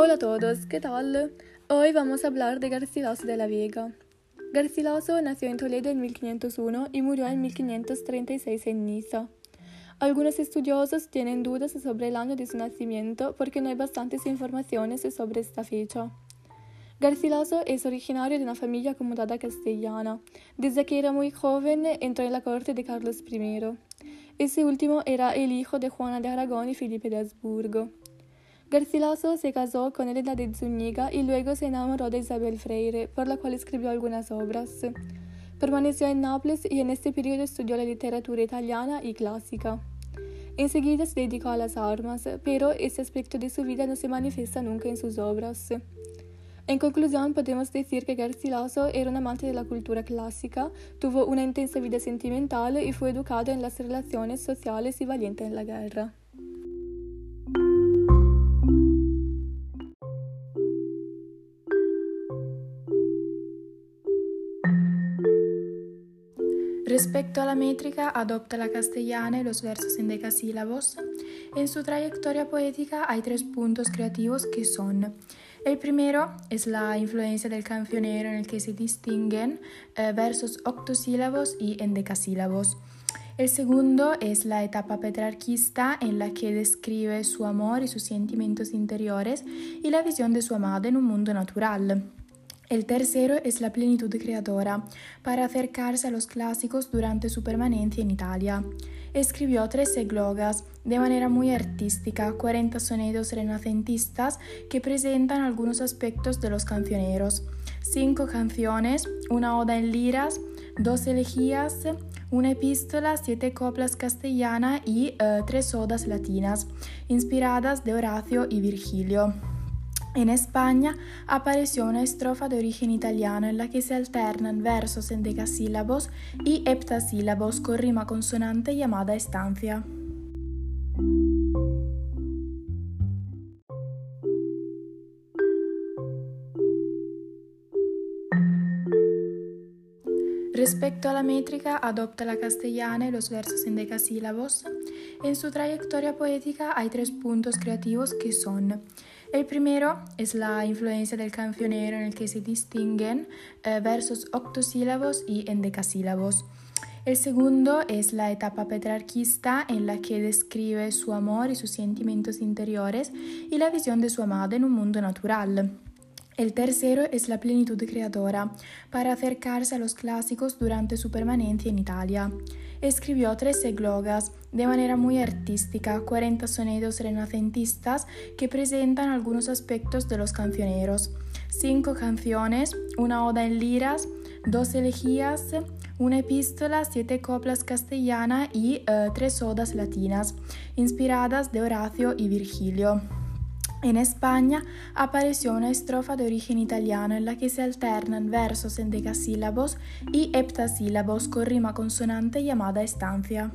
Hola a todos, ¿qué tal? Hoy vamos a hablar de Garcilaso de la Vega. Garcilaso nació en Toledo en 1501 y murió en 1536 en Niza. Algunos estudiosos tienen dudas sobre el año de su nacimiento porque no hay bastantes informaciones sobre esta fecha. Garcilaso es originario de una familia acomodada castellana. Desde que era muy joven entró en la corte de Carlos I. Ese último era el hijo de Juana de Aragón y Felipe de Habsburgo. Garcilaso se casó con Elena de Zúñiga y luego se enamoró de Isabel Freire, por la cual escribió algunas obras. Permaneció en Nápoles y en este periodo estudió la literatura italiana y clásica. Enseguida se dedicó a las armas, pero ese aspecto de su vida no se manifiesta nunca en sus obras. En conclusión, podemos decir que Garcilaso era un amante de la cultura clásica, tuvo una intensa vida sentimental y fue educado en las relaciones sociales y valiente en la guerra. Respecto a la métrica, adopta la castellana y los versos en decasílabos. En su trayectoria poética hay tres puntos creativos que son el primero es la influencia del cancionero en el que se distinguen eh, versos octosílabos y endecasílabos. El segundo es la etapa petrarquista en la que describe su amor y sus sentimientos interiores y la visión de su amada en un mundo natural. El tercero es la plenitud creadora, para acercarse a los clásicos durante su permanencia en Italia. Escribió tres eglogas de manera muy artística, 40 sonetos renacentistas que presentan algunos aspectos de los cancioneros, cinco canciones, una oda en liras, dos elegías, una epístola, siete coplas castellanas y eh, tres odas latinas, inspiradas de Horacio y Virgilio. En España apareció una estrofa de origen italiano en la que se alternan versos en decasílabos y heptasílabos con rima consonante llamada estancia. Respecto a la métrica, adopta la castellana y los versos en decasílabos. En su trayectoria poética hay tres puntos creativos que son el primero es la influencia del cancionero en el que se distinguen eh, versos octosílabos y endecasílabos. El segundo es la etapa petrarquista en la que describe su amor y sus sentimientos interiores y la visión de su amada en un mundo natural. El tercero es la plenitud creadora, para acercarse a los clásicos durante su permanencia en Italia. Escribió tres eglogas de manera muy artística, 40 sonetos renacentistas que presentan algunos aspectos de los cancioneros, cinco canciones, una oda en liras, dos elegías, una epístola, siete coplas castellanas y eh, tres odas latinas, inspiradas de Horacio y Virgilio. En España apareció una estrofa de origen italiano en la que se alternan versos en decasílabos y heptasílabos con rima consonante llamada estancia.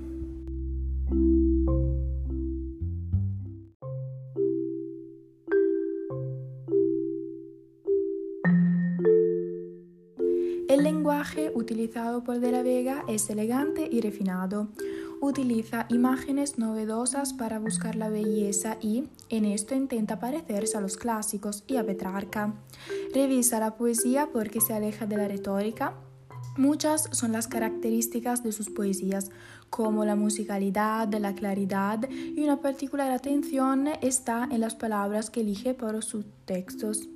El lenguaje utilizado por De la Vega es elegante y refinado utiliza imágenes novedosas para buscar la belleza y, en esto, intenta parecerse a los clásicos y a Petrarca. Revisa la poesía porque se aleja de la retórica. Muchas son las características de sus poesías, como la musicalidad, la claridad y una particular atención está en las palabras que elige para sus textos.